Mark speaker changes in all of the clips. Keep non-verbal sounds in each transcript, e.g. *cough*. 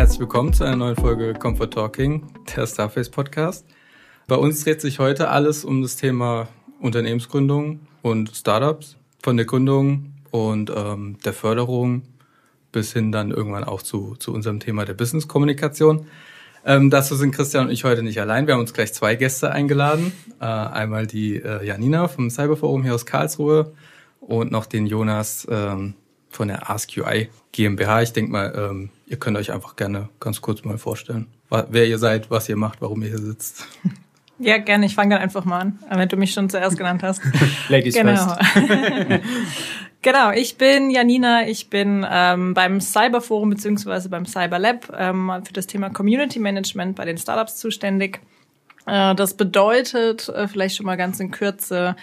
Speaker 1: herzlich willkommen zu einer neuen Folge Comfort Talking, der Starface Podcast. Bei uns dreht sich heute alles um das Thema Unternehmensgründung und Startups, von der Gründung und ähm, der Förderung bis hin dann irgendwann auch zu, zu unserem Thema der Business-Kommunikation. Ähm, dazu sind Christian und ich heute nicht allein. Wir haben uns gleich zwei Gäste eingeladen. Äh, einmal die äh, Janina vom Cyberforum hier aus Karlsruhe und noch den Jonas ähm, von der AskUI GmbH. Ich denke mal, ähm, ihr könnt euch einfach gerne ganz kurz mal vorstellen, wer ihr seid, was ihr macht, warum ihr hier sitzt. *laughs*
Speaker 2: Ja, gerne. Ich fange dann einfach mal an, wenn du mich schon zuerst genannt hast. *laughs*
Speaker 3: Ladies
Speaker 2: genau.
Speaker 3: first. *laughs*
Speaker 2: genau, ich bin Janina. Ich bin ähm, beim Cyberforum beziehungsweise beim Cyberlab ähm, für das Thema Community Management bei den Startups zuständig. Äh, das bedeutet, äh, vielleicht schon mal ganz in Kürze,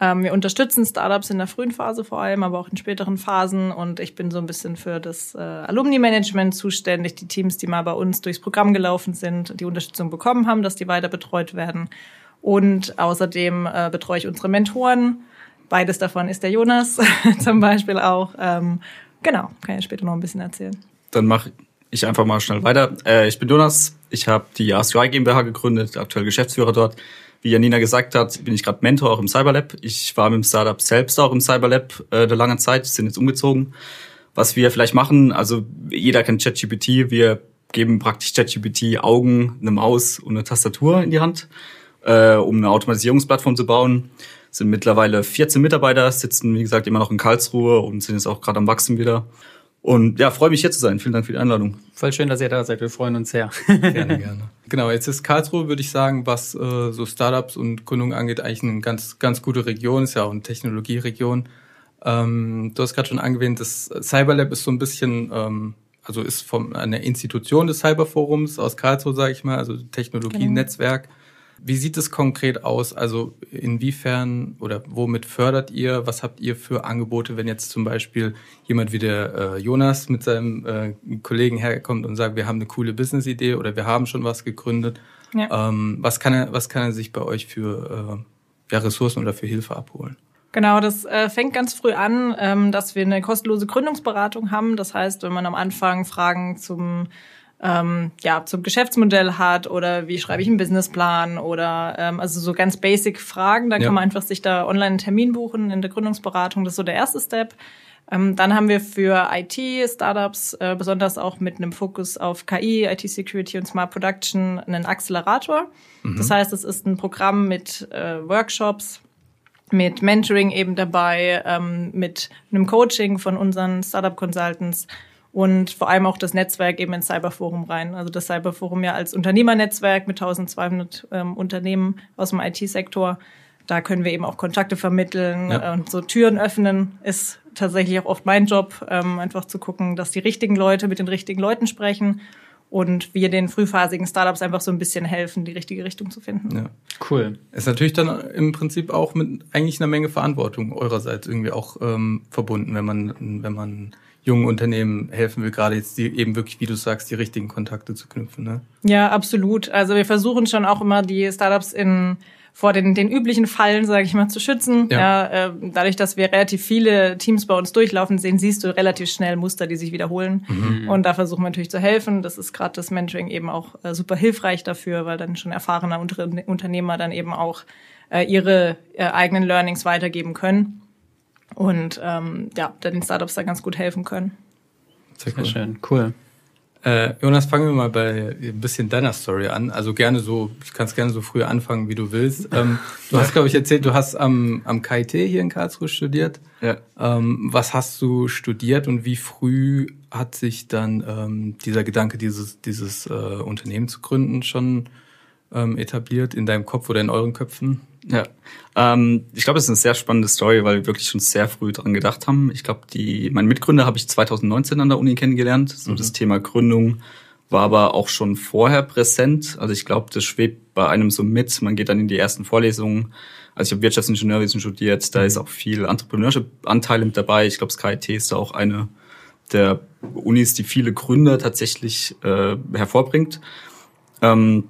Speaker 2: wir unterstützen Startups in der frühen Phase vor allem, aber auch in späteren Phasen. Und ich bin so ein bisschen für das äh, Alumni-Management zuständig, die Teams, die mal bei uns durchs Programm gelaufen sind, die Unterstützung bekommen haben, dass die weiter betreut werden. Und außerdem äh, betreue ich unsere Mentoren. Beides davon ist der Jonas *laughs* zum Beispiel auch. Ähm, genau, kann ich später noch ein bisschen erzählen.
Speaker 3: Dann mache ich einfach mal schnell weiter. Äh, ich bin Jonas. Ich habe die ASUI GmbH gegründet, aktuell Geschäftsführer dort. Wie Janina gesagt hat, bin ich gerade Mentor auch im Cyberlab. Ich war mit dem Startup selbst auch im Cyberlab äh, eine lange Zeit, sind jetzt umgezogen. Was wir vielleicht machen, also jeder kennt ChatGPT, wir geben praktisch ChatGPT Augen, eine Maus und eine Tastatur in die Hand, äh, um eine Automatisierungsplattform zu bauen. Sind mittlerweile 14 Mitarbeiter, sitzen wie gesagt immer noch in Karlsruhe und sind jetzt auch gerade am Wachsen wieder. Und ja, freue mich hier zu sein. Vielen Dank für die Einladung.
Speaker 4: Voll schön, dass ihr da seid. Wir freuen uns sehr.
Speaker 1: Gerne, gerne. *laughs* Genau, jetzt ist Karlsruhe, würde ich sagen, was äh, so Startups und Gründungen angeht, eigentlich eine ganz, ganz gute Region. Ist ja auch eine Technologieregion. Ähm, du hast gerade schon angewähnt, das Cyberlab ist so ein bisschen, ähm, also ist von einer Institution des Cyberforums aus Karlsruhe, sage ich mal, also Technologienetzwerk. Genau. Wie sieht es konkret aus? Also inwiefern oder womit fördert ihr? Was habt ihr für Angebote, wenn jetzt zum Beispiel jemand wie der äh, Jonas mit seinem äh, Kollegen herkommt und sagt, wir haben eine coole Business-Idee oder wir haben schon was gegründet? Ja. Ähm, was, kann er, was kann er sich bei euch für äh, ja, Ressourcen oder für Hilfe abholen?
Speaker 2: Genau, das äh, fängt ganz früh an, ähm, dass wir eine kostenlose Gründungsberatung haben. Das heißt, wenn man am Anfang Fragen zum ähm, ja, zum Geschäftsmodell hat oder wie schreibe ich einen Businessplan oder ähm, also so ganz basic Fragen. Dann ja. kann man einfach sich da online einen Termin buchen in der Gründungsberatung. Das ist so der erste Step. Ähm, dann haben wir für IT-Startups, äh, besonders auch mit einem Fokus auf KI, IT-Security und Smart Production, einen Accelerator. Mhm. Das heißt, es ist ein Programm mit äh, Workshops, mit Mentoring eben dabei, ähm, mit einem Coaching von unseren Startup-Consultants und vor allem auch das Netzwerk eben ins Cyberforum rein. Also das Cyberforum ja als Unternehmernetzwerk mit 1200 ähm, Unternehmen aus dem IT-Sektor. Da können wir eben auch Kontakte vermitteln ja. und so Türen öffnen. Ist tatsächlich auch oft mein Job, ähm, einfach zu gucken, dass die richtigen Leute mit den richtigen Leuten sprechen und wir den frühphasigen Startups einfach so ein bisschen helfen, die richtige Richtung zu finden.
Speaker 1: Ja, cool. Ist natürlich dann im Prinzip auch mit eigentlich einer Menge Verantwortung eurerseits irgendwie auch ähm, verbunden, wenn man wenn man jungen Unternehmen helfen will, gerade jetzt die, eben wirklich, wie du sagst, die richtigen Kontakte zu knüpfen. Ne?
Speaker 2: Ja, absolut. Also wir versuchen schon auch immer die Startups in vor den, den üblichen Fallen, sage ich mal, zu schützen. Ja. ja äh, dadurch, dass wir relativ viele Teams bei uns durchlaufen sehen, siehst du relativ schnell Muster, die sich wiederholen. Mhm. Und da versuchen wir natürlich zu helfen. Das ist gerade das Mentoring eben auch äh, super hilfreich dafür, weil dann schon erfahrene Unter Unternehmer dann eben auch äh, ihre äh, eigenen Learnings weitergeben können und ähm, ja, den Startups da ganz gut helfen können.
Speaker 4: Sehr, cool. Sehr schön, cool.
Speaker 1: Äh, Jonas, fangen wir mal bei ein bisschen deiner Story an. Also gerne so, ich kann es gerne so früh anfangen, wie du willst. *laughs* Ähm, du hast, glaube ich, erzählt, du hast am, am KIT hier in Karlsruhe studiert. Ja. Ähm, was hast du studiert und wie früh hat sich dann ähm, dieser Gedanke, dieses, dieses äh, Unternehmen zu gründen, schon ähm, etabliert in deinem Kopf oder in euren Köpfen?
Speaker 3: Ja, ähm, ich glaube, es ist eine sehr spannende Story, weil wir wirklich schon sehr früh dran gedacht haben. Ich glaube, die mein Mitgründer habe ich 2019 an der Uni kennengelernt. So mhm. das Thema Gründung war aber auch schon vorher präsent. Also ich glaube, das schwebt bei einem so mit. Man geht dann in die ersten Vorlesungen. Also ich habe Wirtschaftsingenieurwesen studiert, da mhm. ist auch viel Entrepreneurship-Anteile mit dabei. Ich glaube, das KIT ist da auch eine der Unis, die viele Gründer tatsächlich äh, hervorbringt. Ähm,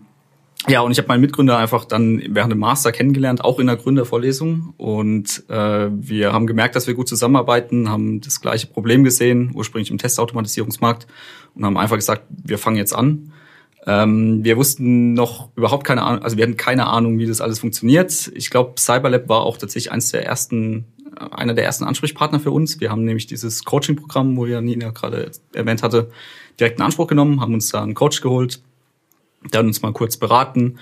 Speaker 3: ja, und ich habe meinen Mitgründer einfach dann während dem Master kennengelernt, auch in der Gründervorlesung. Und äh, wir haben gemerkt, dass wir gut zusammenarbeiten, haben das gleiche Problem gesehen, ursprünglich im Testautomatisierungsmarkt, und haben einfach gesagt, wir fangen jetzt an. Ähm, wir wussten noch überhaupt keine Ahnung, also wir hatten keine Ahnung, wie das alles funktioniert. Ich glaube, Cyberlab war auch tatsächlich eines der ersten, einer der ersten Ansprechpartner für uns. Wir haben nämlich dieses Coaching-Programm, wo ja Nina gerade erwähnt hatte, direkt in Anspruch genommen, haben uns da einen Coach geholt, dann uns mal kurz beraten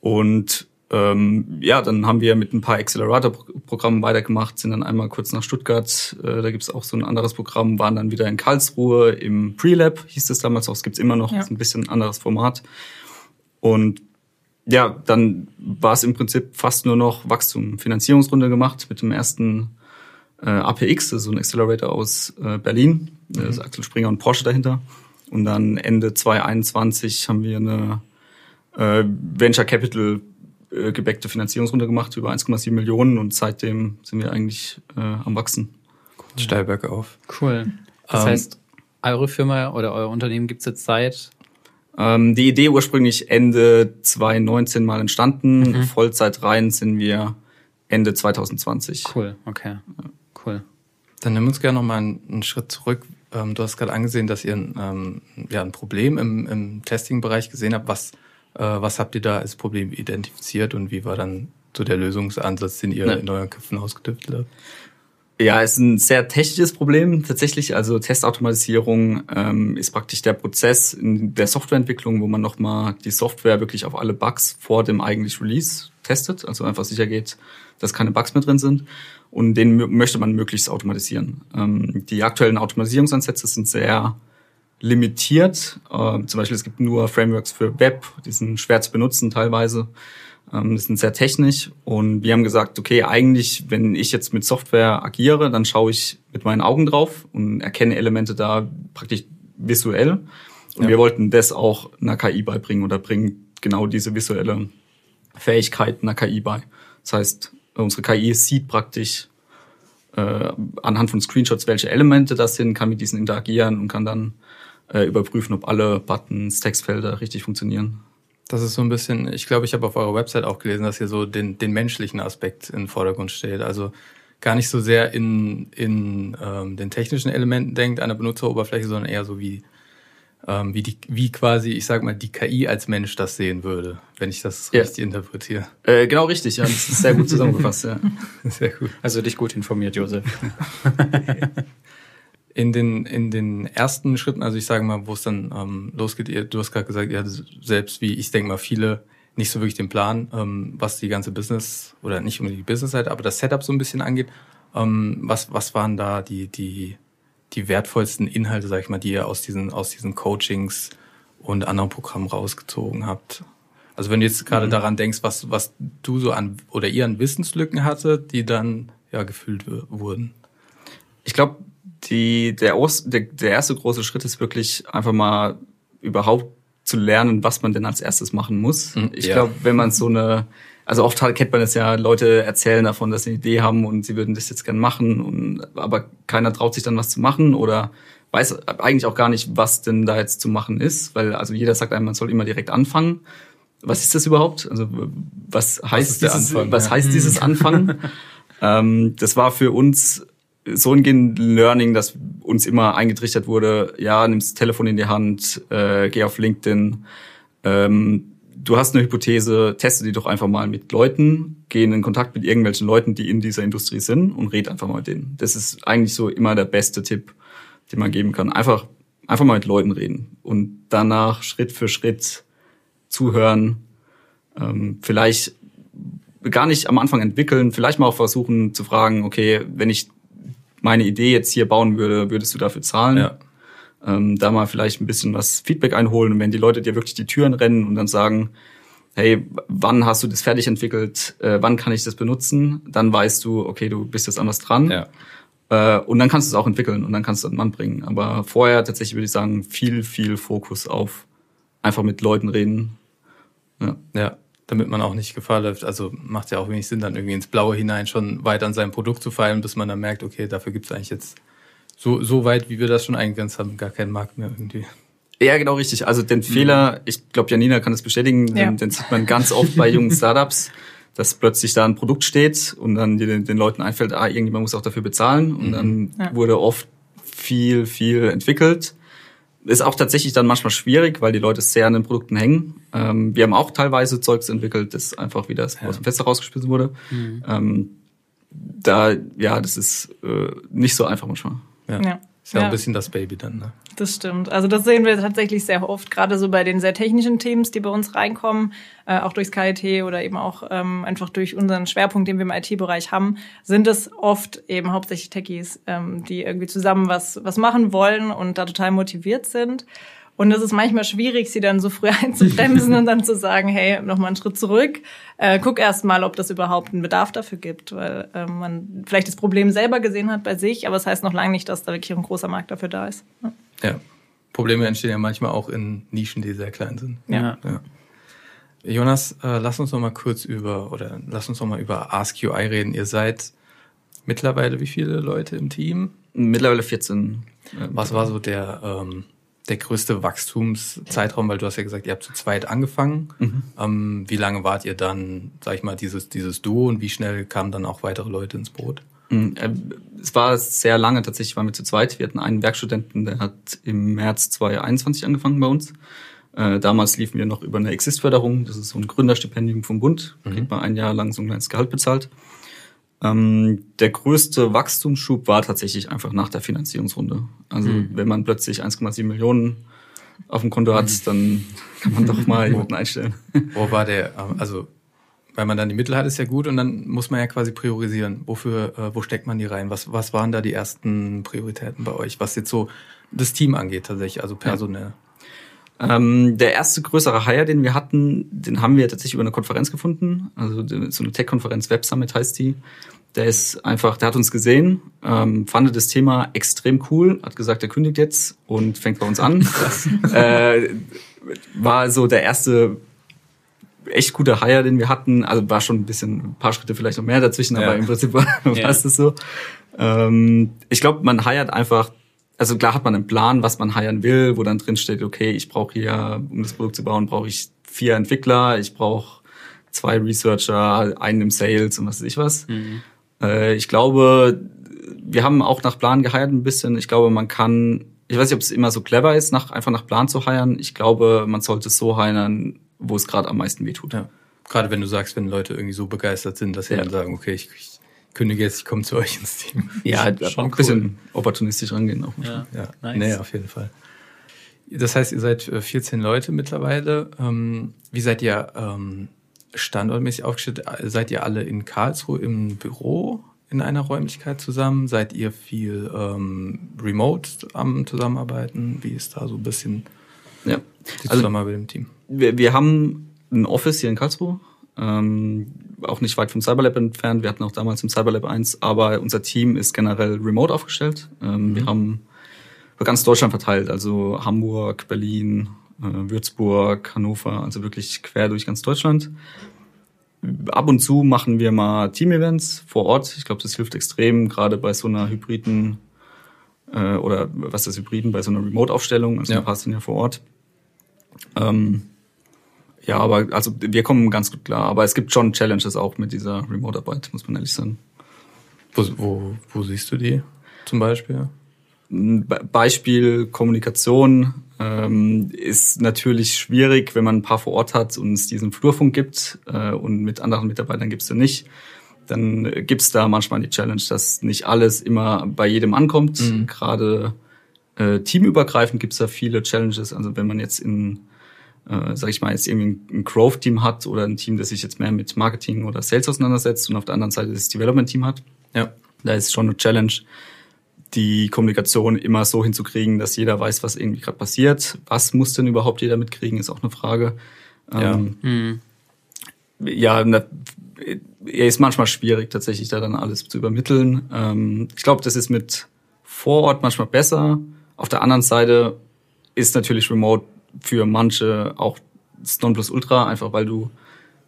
Speaker 3: und ähm, ja, dann haben wir mit ein paar Accelerator-Programmen weitergemacht, sind dann einmal kurz nach Stuttgart, äh, da gibt's auch so ein anderes Programm, waren dann wieder in Karlsruhe im Pre-Lab, hieß es damals auch, es gibt's immer noch, ja. ein bisschen ein anderes Format. Und ja, dann war es im Prinzip fast nur noch Wachstum, Finanzierungsrunde gemacht mit dem ersten äh, APX, das ist so ein Accelerator aus äh, Berlin, mhm. da ist Axel Springer und Porsche dahinter. Und dann Ende 2021 haben wir eine äh, Venture Capital äh, gebäckte Finanzierungsrunde gemacht über 1,7 Millionen und seitdem sind wir eigentlich äh, am Wachsen.
Speaker 1: Cool. Steil bergauf.
Speaker 4: Cool. Das ähm, heißt, eure Firma oder euer Unternehmen gibt's jetzt seit?
Speaker 3: Ähm, die Idee ursprünglich Ende 2019 mal entstanden. Mhm. Vollzeit rein sind wir Ende 2020.
Speaker 4: Cool, okay. Cool.
Speaker 1: Dann nimm uns gerne noch mal einen, einen Schritt zurück. Ähm, du hast gerade angesehen, dass ihr ähm, ja, ein Problem im, im Testing-Bereich gesehen habt. Was, äh, was habt ihr da als Problem identifiziert und wie war dann so der Lösungsansatz, den ihr ja. in euren Köpfen ausgetüftelt habt?
Speaker 3: Ja, es ist ein sehr technisches Problem tatsächlich. Also Testautomatisierung ähm, ist praktisch der Prozess in der Softwareentwicklung, wo man nochmal die Software wirklich auf alle Bugs vor dem eigentlichen Release testet. Also einfach sicher geht, dass keine Bugs mehr drin sind und den möchte man möglichst automatisieren. Ähm, die aktuellen Automatisierungsansätze sind sehr limitiert. Ähm, zum Beispiel es gibt nur Frameworks für Web, die sind schwer zu benutzen teilweise. Ähm, die sind sehr technisch und wir haben gesagt, okay, eigentlich, wenn ich jetzt mit Software agiere, dann schaue ich mit meinen Augen drauf und erkenne Elemente da praktisch visuell. Und ja. wir wollten das auch einer KI beibringen oder bringen genau diese visuelle Fähigkeit einer KI bei. Das heißt, unsere KI sieht praktisch äh, anhand von Screenshots, welche Elemente das sind, kann mit diesen interagieren und kann dann äh, überprüfen, ob alle Buttons, Textfelder richtig funktionieren.
Speaker 1: Das ist so ein bisschen, ich glaube, ich habe auf eurer Website auch gelesen, dass ihr so den, den menschlichen Aspekt in den Vordergrund steht. Also gar nicht so sehr in, in ähm, den technischen Elementen denkt der Benutzeroberfläche, sondern eher so wie ähm, wie die, wie quasi, ich sag mal, die KI als Mensch das sehen würde, wenn ich das ja. richtig interpretiere.
Speaker 3: Äh, genau richtig, ja, das ist sehr gut zusammengefasst, ja. *laughs*
Speaker 4: Sehr gut. Also dich gut informiert, Josef. *laughs*
Speaker 1: in den in den ersten Schritten, also ich sage mal, wo es dann ähm, losgeht, ihr, du hast gerade gesagt, ihr hattet selbst wie ich denke mal viele nicht so wirklich den Plan, ähm, was die ganze Business oder nicht unbedingt die Business-Seite, aber das Setup so ein bisschen angeht. Ähm, was was waren da die die die wertvollsten Inhalte, sag ich mal, die ihr aus diesen, aus diesen Coachings und anderen Programmen rausgezogen habt? Also wenn du jetzt gerade mhm. daran denkst, was, was du so an oder ihr an Wissenslücken hatte, die dann ja gefüllt wurden.
Speaker 3: Ich glaube, die, der, der, der erste große Schritt ist wirklich einfach mal überhaupt zu lernen, was man denn als erstes machen muss. Mhm, ich ja. glaube, wenn man so eine also oft kennt man es ja, Leute erzählen davon, dass sie eine Idee haben und sie würden das jetzt gern machen, und, aber keiner traut sich dann was zu machen oder weiß eigentlich auch gar nicht, was denn da jetzt zu machen ist, weil also jeder sagt einem, man soll immer direkt anfangen. Was ist das überhaupt? Also was heißt was dieses, Anfang, was ja. heißt dieses Anfangen? *laughs* ähm, das war für uns so ein Learning, dass uns immer eingetrichtert wurde, ja, nimmst das Telefon in die Hand, äh, geh auf LinkedIn, ähm, du hast eine Hypothese, teste die doch einfach mal mit Leuten, geh in Kontakt mit irgendwelchen Leuten, die in dieser Industrie sind und red einfach mal mit denen. Das ist eigentlich so immer der beste Tipp, den man geben kann. Einfach, einfach mal mit Leuten reden und danach Schritt für Schritt zuhören, ähm, vielleicht gar nicht am Anfang entwickeln, vielleicht mal auch versuchen zu fragen, okay, wenn ich meine Idee jetzt hier bauen würde, würdest du dafür zahlen? Ja ähm, da mal vielleicht ein bisschen was Feedback einholen und wenn die Leute dir wirklich die Türen rennen und dann sagen, hey, wann hast du das fertig entwickelt, äh, wann kann ich das benutzen, dann weißt du, okay, du bist jetzt anders dran. Ja. Äh, und dann kannst du es auch entwickeln und dann kannst du es an den Mann bringen. Aber vorher tatsächlich würde ich sagen, viel, viel Fokus auf einfach mit Leuten reden.
Speaker 1: Ja. ja damit man auch nicht Gefahr läuft. Also macht ja auch wenig Sinn, dann irgendwie ins Blaue hinein schon weit an seinem Produkt zu feilen, bis man dann merkt, okay, dafür gibt es eigentlich jetzt so, so weit, wie wir das schon eingegrenzt haben, gar keinen Markt mehr irgendwie.
Speaker 3: Ja, genau richtig. Also den Fehler, ich glaube, Janina kann das bestätigen,
Speaker 2: Ja.
Speaker 3: den, den sieht man ganz oft bei jungen Startups, dass plötzlich da ein Produkt steht und dann den, den Leuten einfällt, ah, irgendjemand muss auch dafür bezahlen. Und dann
Speaker 2: Ja.
Speaker 3: wurde oft viel, viel entwickelt. Ist auch tatsächlich dann manchmal schwierig, weil die Leute sehr an den Produkten hängen. Ähm, wir haben auch teilweise Zeugs entwickelt, das einfach wieder aus dem Fenster rausgeschmissen wurde. Ähm, da, ja, das ist äh, nicht so einfach manchmal.
Speaker 1: Ja.
Speaker 2: Ja.
Speaker 1: Ist ja,
Speaker 2: Ja.
Speaker 1: ein bisschen das Baby dann, ne?
Speaker 2: Das stimmt. Also das sehen wir tatsächlich sehr oft, gerade so bei den sehr technischen Teams, die bei uns reinkommen, äh, auch durchs KIT oder eben auch ähm, einfach durch unseren Schwerpunkt, den wir im IT-Bereich haben, sind es oft eben hauptsächlich Techies, ähm, die irgendwie zusammen was, was machen wollen und da total motiviert sind. Und es ist manchmal schwierig, sie dann so früh *laughs* einzubremsen und dann zu sagen, hey, nochmal einen Schritt zurück, äh, guck erst mal, ob das überhaupt einen Bedarf dafür gibt, weil äh, man vielleicht das Problem selber gesehen hat bei sich, aber es das heißt noch lange nicht, dass da wirklich ein großer Markt dafür da ist. Ja.
Speaker 1: Ja. Probleme entstehen ja manchmal auch in Nischen, die sehr klein sind.
Speaker 2: Ja.
Speaker 1: Ja. Jonas, äh, lass uns noch mal kurz über oder lass uns noch mal über AskUI reden. Ihr seid mittlerweile wie viele Leute im Team?
Speaker 3: Mittlerweile 14. äh,
Speaker 1: Was war so der ähm, der größte Wachstumszeitraum? Weil du hast ja gesagt, ihr habt zu zweit angefangen. Ähm, wie lange wart ihr dann, sag ich mal, dieses dieses Duo und wie schnell kamen dann auch weitere Leute ins Boot?
Speaker 3: Mm, äh, Es war sehr lange, tatsächlich waren wir zu zweit. Wir hatten einen Werkstudenten, der hat im März 2021 angefangen bei uns. Äh, damals liefen wir noch über eine Exist-Förderung. Das ist so ein Gründerstipendium vom Bund. Da kriegt man ein Jahr lang so ein kleines Gehalt bezahlt. Ähm, der größte Wachstumsschub war tatsächlich einfach nach der Finanzierungsrunde. Also wenn man plötzlich 1,7 Millionen auf dem Konto hat, dann kann man doch *laughs* mal jemanden einstellen. *laughs*
Speaker 1: Wo war der, ähm, also, weil man dann die Mittel hat, ist ja gut und dann muss man ja quasi priorisieren. Wofür, äh, wo steckt man die rein? Was, was waren da die ersten Prioritäten bei euch, was jetzt so das Team angeht tatsächlich, also personell?
Speaker 3: Ähm, der erste größere Hire, den wir hatten, den haben wir tatsächlich über eine Konferenz gefunden. Also so eine Tech-Konferenz, Web Summit heißt die. Der ist einfach, der hat uns gesehen, ähm, fand das Thema extrem cool, hat gesagt, er kündigt jetzt und fängt bei uns an. *laughs* äh, war so der erste echt guter Hire, den wir hatten. Also war schon ein bisschen, ein paar Schritte vielleicht noch mehr dazwischen,
Speaker 1: Ja.
Speaker 3: aber im Prinzip war, *laughs* war
Speaker 4: Ja.
Speaker 3: es das so. Ähm, ich glaube, man hiert einfach, also klar hat man einen Plan, was man hiren will, wo dann drin steht, okay, ich brauche hier, um das Produkt zu bauen, brauche ich vier Entwickler, ich brauche zwei Researcher, einen im Sales und was weiß ich was. Äh, ich glaube, wir haben auch nach Plan geheiert ein bisschen. Ich glaube, man kann, ich weiß nicht, ob es immer so clever ist, nach, einfach nach Plan zu heiern. Ich glaube, man sollte es so heiern, wo es gerade am meisten wehtut.
Speaker 1: Ja. Gerade wenn du sagst, wenn Leute irgendwie so begeistert sind, dass sie
Speaker 3: Ja.
Speaker 1: dann sagen, okay, ich, ich kündige jetzt, ich komme zu euch ins Team. *laughs*
Speaker 3: Ja,
Speaker 4: Schon
Speaker 3: ein bisschen opportunistisch rangehen auch.
Speaker 4: Ja.
Speaker 1: Ja,
Speaker 4: Nice.
Speaker 1: nee, auf jeden Fall. Das heißt, ihr seid äh, 14 Leute mittlerweile. Ähm, wie seid ihr ähm, standortmäßig aufgestellt? Seid ihr alle in Karlsruhe im Büro in einer Räumlichkeit zusammen? Seid ihr viel ähm, remote am Zusammenarbeiten? Wie ist da so ein bisschen
Speaker 3: Ja.
Speaker 1: die
Speaker 3: Also
Speaker 1: Zusammenarbeit im Team?
Speaker 3: wir, wir haben ein Office hier in Karlsruhe, ähm, auch nicht weit vom Cyberlab entfernt. Wir hatten auch damals im Cyberlab eins, aber unser Team ist generell remote aufgestellt. Ähm, Wir haben über ganz Deutschland verteilt, also Hamburg, Berlin, Würzburg, Hannover, also wirklich quer durch ganz Deutschland. Ab und zu machen wir mal Team-Events vor Ort. Ich glaube, das hilft extrem, gerade bei so einer hybriden äh, oder was ist Hybriden, bei so einer Remote-Aufstellung, also
Speaker 1: Ja.
Speaker 3: ein paar sind ja vor Ort. Ähm, ja, aber also wir kommen ganz gut klar. Aber es gibt schon Challenges auch mit dieser Remote-Arbeit, muss man ehrlich sagen.
Speaker 1: Wo, wo, wo siehst du die zum Beispiel?
Speaker 3: Beispiel Kommunikation ähm, ist natürlich schwierig, wenn man ein paar vor Ort hat und es diesen Flurfunk gibt äh, und mit anderen Mitarbeitern gibt's den nicht. Dann äh, gibt's da manchmal die Challenge, dass nicht alles immer bei jedem ankommt.
Speaker 1: Mhm.
Speaker 3: Gerade äh, teamübergreifend gibt's da viele Challenges. Also wenn man jetzt in, äh, sag ich mal, jetzt irgendwie ein, ein Growth-Team hat oder ein Team, das sich jetzt mehr mit Marketing oder Sales auseinandersetzt und auf der anderen Seite das Development-Team hat,
Speaker 1: Ja.
Speaker 3: da ist schon eine Challenge, die Kommunikation immer so hinzukriegen, dass jeder weiß, was irgendwie gerade passiert. Was muss denn überhaupt jeder mitkriegen, ist auch eine Frage.
Speaker 1: Ja.
Speaker 3: Ähm,
Speaker 4: Hm.
Speaker 3: ja, na, er ist manchmal schwierig, tatsächlich da dann alles zu übermitteln. Ähm, ich glaube, das ist mit vor Ort manchmal besser. Auf der anderen Seite ist natürlich Remote für manche auch das Nonplusultra, einfach weil du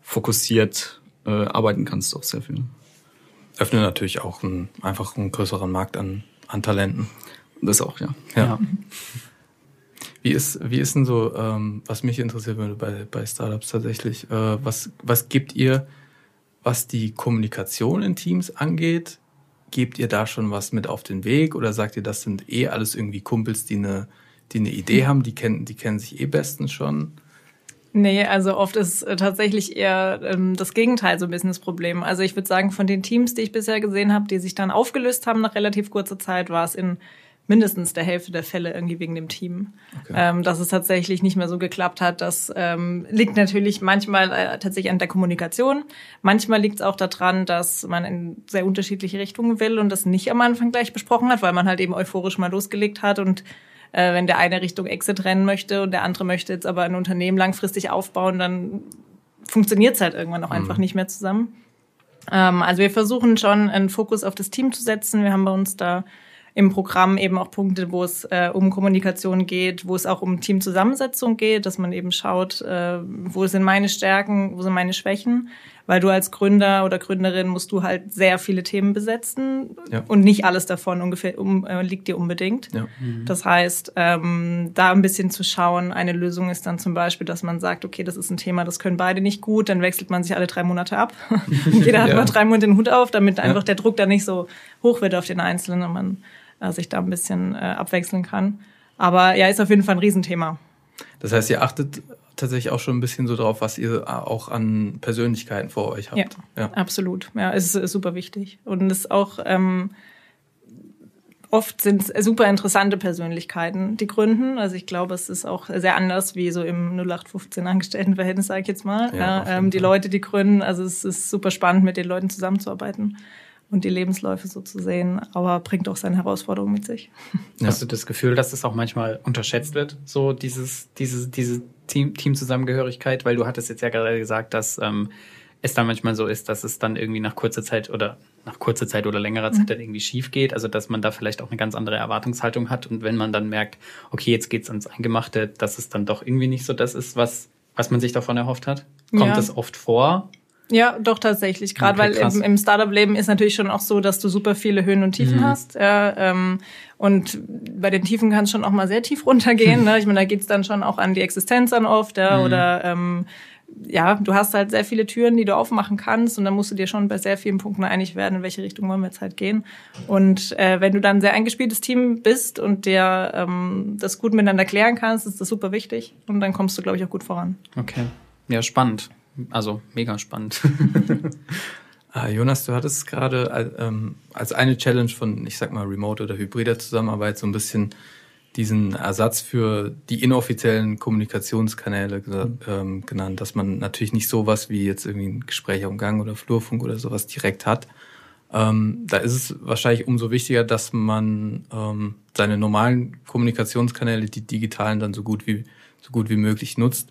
Speaker 3: fokussiert äh, arbeiten kannst auch sehr viel.
Speaker 1: Öffnet natürlich auch einen, einfach einen größeren Markt an, an Talenten.
Speaker 3: Das auch, ja.
Speaker 1: Ja. Wie ist, wie ist denn so, ähm, was mich interessiert würde bei, bei Startups tatsächlich, äh, was, was gibt ihr, was die Kommunikation in Teams angeht? Gebt ihr da schon was mit auf den Weg oder sagt ihr, das sind eh alles irgendwie Kumpels, die eine, die eine Idee haben, die kennen, die kennen sich eh bestens schon?
Speaker 2: Nee, also oft ist äh, tatsächlich eher ähm, das Gegenteil so ein bisschen das Problem. Also ich würde sagen, von den Teams, die ich bisher gesehen habe, die sich dann aufgelöst haben nach relativ kurzer Zeit, war es in mindestens der Hälfte der Fälle irgendwie wegen dem Team. Okay. Ähm, dass es tatsächlich nicht mehr so geklappt hat. Das ähm, liegt natürlich manchmal äh, tatsächlich an der Kommunikation. Manchmal liegt es auch daran, dass man in sehr unterschiedliche Richtungen will und das nicht am Anfang gleich besprochen hat, weil man halt eben euphorisch mal losgelegt hat und äh, wenn der eine Richtung Exit rennen möchte und der andere möchte jetzt aber ein Unternehmen langfristig aufbauen, dann funktioniert es halt irgendwann auch mhm. einfach nicht mehr zusammen. Ähm, also wir versuchen schon einen Fokus auf das Team zu setzen. Wir haben bei uns da im Programm eben auch Punkte, wo es äh, um Kommunikation geht, wo es auch um Teamzusammensetzung geht, dass man eben schaut, äh, wo sind meine Stärken, wo sind meine Schwächen, weil du als Gründer oder Gründerin musst du halt sehr viele Themen besetzen ja. und nicht alles davon ungefähr um, äh, liegt dir unbedingt. Ja. Mhm. Das heißt, ähm, da ein bisschen zu schauen, eine Lösung ist dann zum Beispiel, dass man sagt, okay, das ist ein Thema, das können beide nicht gut, dann wechselt man sich alle drei Monate ab. *laughs* Jeder hat ja. mal drei Monate den Hut auf, damit einfach der Druck dann nicht so hoch wird auf den Einzelnen und man äh, sich da ein bisschen äh, abwechseln kann. Aber ja, ist auf jeden Fall ein Riesenthema.
Speaker 1: Das heißt, ihr achtet tatsächlich auch schon ein bisschen so drauf, was ihr auch an Persönlichkeiten vor euch habt.
Speaker 2: Ja, ja. absolut. Ja, es ist super wichtig. Und es ist auch ähm, oft sind es super interessante Persönlichkeiten, die gründen. Also ich glaube, es ist auch sehr anders wie so im 0815 Angestelltenverhältnis, sage ich jetzt mal. Ja, ja ähm, die Leute, die gründen, also es ist super spannend, mit den Leuten zusammenzuarbeiten und die Lebensläufe so zu sehen, aber bringt auch seine Herausforderungen mit sich.
Speaker 4: Ja. Hast du das Gefühl, dass es auch manchmal unterschätzt wird, so dieses, diese, diese Team, Teamzusammengehörigkeit? Weil du hattest jetzt ja gerade gesagt, dass ähm, es dann manchmal so ist, dass es dann irgendwie nach kurzer Zeit oder nach kurzer Zeit oder längerer Zeit mhm. dann irgendwie schief geht. Also dass man da vielleicht auch eine ganz andere Erwartungshaltung hat und wenn man dann merkt, okay, jetzt geht's ans Eingemachte, dass es dann doch irgendwie nicht so das ist, was, was man sich davon erhofft hat. Kommt ja. das oft vor?
Speaker 2: Ja, doch tatsächlich. Gerade okay, weil im, im Startup-Leben ist natürlich schon auch so, dass du super viele Höhen und Tiefen mhm. hast. Ja, ähm, und bei den Tiefen kann es schon auch mal sehr tief *laughs* runtergehen. Ne? Ich meine, da geht's dann schon auch an die Existenz an oft. Ja, mhm. Oder ähm, ja, du hast halt sehr viele Türen, die du aufmachen kannst. Und dann musst du dir schon bei sehr vielen Punkten einig werden, in welche Richtung wollen wir jetzt halt gehen. Und äh, wenn du dann ein sehr eingespieltes Team bist und dir ähm, das gut miteinander klären kannst, ist das super wichtig. Und dann kommst du, glaube ich, auch gut voran.
Speaker 4: Okay. Ja, spannend. Also mega spannend. *laughs*
Speaker 1: ah, Jonas, du hattest gerade ähm, als eine Challenge von, ich sag mal, Remote oder hybrider Zusammenarbeit so ein bisschen diesen Ersatz für die inoffiziellen Kommunikationskanäle ähm, genannt, dass man natürlich nicht sowas wie jetzt irgendwie ein Gespräch am Gang oder Flurfunk oder sowas direkt hat. Ähm, da ist es wahrscheinlich umso wichtiger, dass man ähm, seine normalen Kommunikationskanäle, die digitalen, dann so gut wie so gut wie möglich nutzt.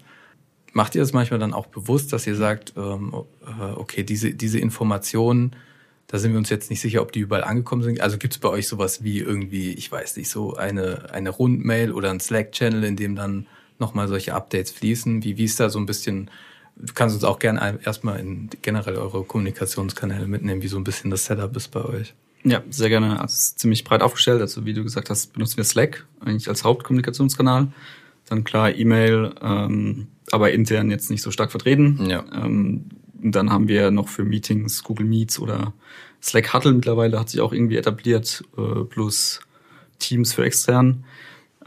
Speaker 1: Macht ihr das manchmal dann auch bewusst, dass ihr sagt, ähm, äh, okay, diese, diese Informationen, da sind wir uns jetzt nicht sicher, ob die überall angekommen sind. Also gibt es bei euch sowas wie irgendwie, ich weiß nicht, so eine, eine Rundmail oder ein Slack-Channel, in dem dann nochmal solche Updates fließen? Wie, wie ist da so ein bisschen, du kannst uns auch gerne erstmal in generell eure Kommunikationskanäle mitnehmen, wie so ein bisschen das Setup ist bei euch.
Speaker 3: Ja, sehr gerne. Also es ist ziemlich breit aufgestellt. Also wie du gesagt hast, benutzen wir Slack eigentlich als Hauptkommunikationskanal. Dann klar E-Mail, ähm, aber intern jetzt nicht so stark vertreten. Ja. Ähm, dann haben wir noch für Meetings Google Meets oder Slack Huddle mittlerweile hat sich auch irgendwie etabliert, äh, plus Teams für extern.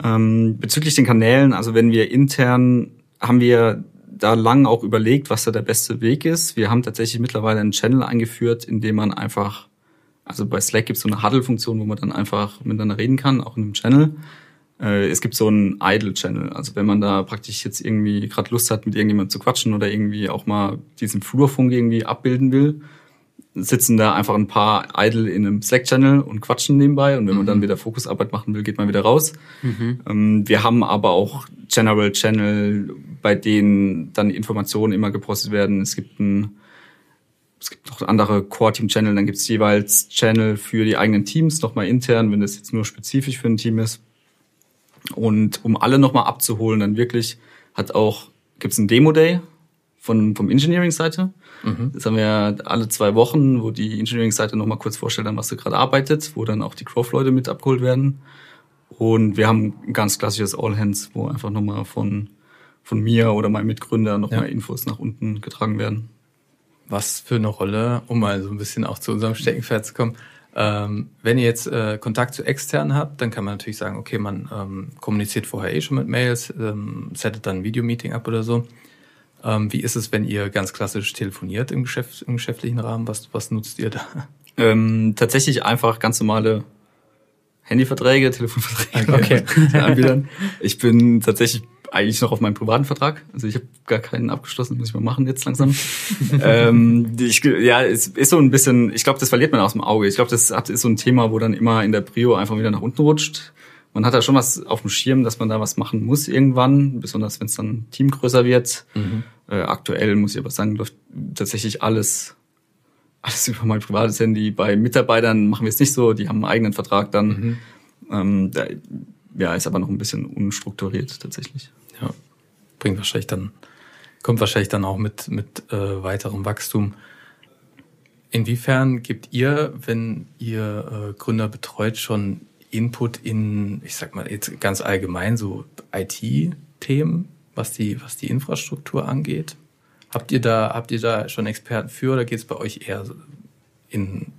Speaker 3: Ähm, bezüglich den Kanälen, also wenn wir intern, haben wir da lang auch überlegt, was da der beste Weg ist. Wir haben tatsächlich mittlerweile einen Channel eingeführt, in dem man einfach, also bei Slack gibt es so eine Huddle-Funktion, wo man dann einfach miteinander reden kann, auch in einem Channel äh, es gibt so einen Idle-Channel. Also wenn man da praktisch jetzt irgendwie gerade Lust hat, mit irgendjemandem zu quatschen oder irgendwie auch mal diesen Flurfunk irgendwie abbilden will, sitzen da einfach ein paar Idle in einem Slack-Channel und quatschen nebenbei. Und wenn mhm. man dann wieder Fokusarbeit machen will, geht man wieder raus. Mhm. Ähm, wir haben aber auch General Channel, bei denen dann Informationen immer gepostet werden. Es gibt ein es gibt noch andere Core-Team-Channel, dann gibt es jeweils Channel für die eigenen Teams, nochmal intern, wenn das jetzt nur spezifisch für ein Team ist. Und um alle nochmal abzuholen, dann wirklich hat auch, gibt es einen Demo-Day von, vom Engineering-Seite. Mhm. Das haben wir alle zwei Wochen, wo die Engineering-Seite nochmal kurz vorstellt, an was sie gerade arbeitet, wo dann auch die Growth-Leute mit abgeholt werden. Und wir haben ein ganz klassisches All Hands, wo einfach nochmal von, von mir oder meinem Mitgründer nochmal
Speaker 1: Ja.
Speaker 3: Infos nach unten getragen werden.
Speaker 1: Was für eine Rolle, um mal so ein bisschen auch zu unserem Steckenpferd zu kommen. Ähm, wenn ihr jetzt äh, Kontakt zu externen habt, dann kann man natürlich sagen, okay, man ähm, kommuniziert vorher eh schon mit Mails, ähm, settet dann ein Videomeeting ab oder so. Ähm, wie ist es, wenn ihr ganz klassisch telefoniert im, Geschäft, im geschäftlichen Rahmen? Was, was nutzt ihr da?
Speaker 3: Ähm, tatsächlich einfach ganz normale Handyverträge, Telefonverträge
Speaker 4: Okay. *laughs*
Speaker 3: Anbietern. Ich bin tatsächlich eigentlich noch auf meinem privaten Vertrag. Also ich habe gar keinen abgeschlossen, muss ich mal machen jetzt langsam. *laughs* ähm, ich, ja, es ist so ein bisschen, ich glaube, das verliert man aus dem Auge. Ich glaube, das hat, ist so ein Thema, wo dann immer in der Prio einfach wieder nach unten rutscht. Man hat da schon was auf dem Schirm, dass man da was machen muss irgendwann, besonders wenn es dann Team größer wird. Äh, aktuell muss ich aber sagen, läuft tatsächlich alles alles *laughs* über mein privates Handy. Bei Mitarbeitern machen wir es nicht so, die haben einen eigenen Vertrag dann. Ähm, da, ja, ist aber noch ein bisschen unstrukturiert tatsächlich.
Speaker 1: Ja, bringt wahrscheinlich dann, kommt wahrscheinlich dann auch mit, mit äh, weiterem Wachstum. Inwiefern gebt ihr, wenn ihr äh, Gründer betreut, schon Input in, ich sag mal jetzt ganz allgemein so IT-Themen, was die, was die Infrastruktur angeht? Habt ihr da, habt ihr da schon Experten für oder geht es bei euch eher in,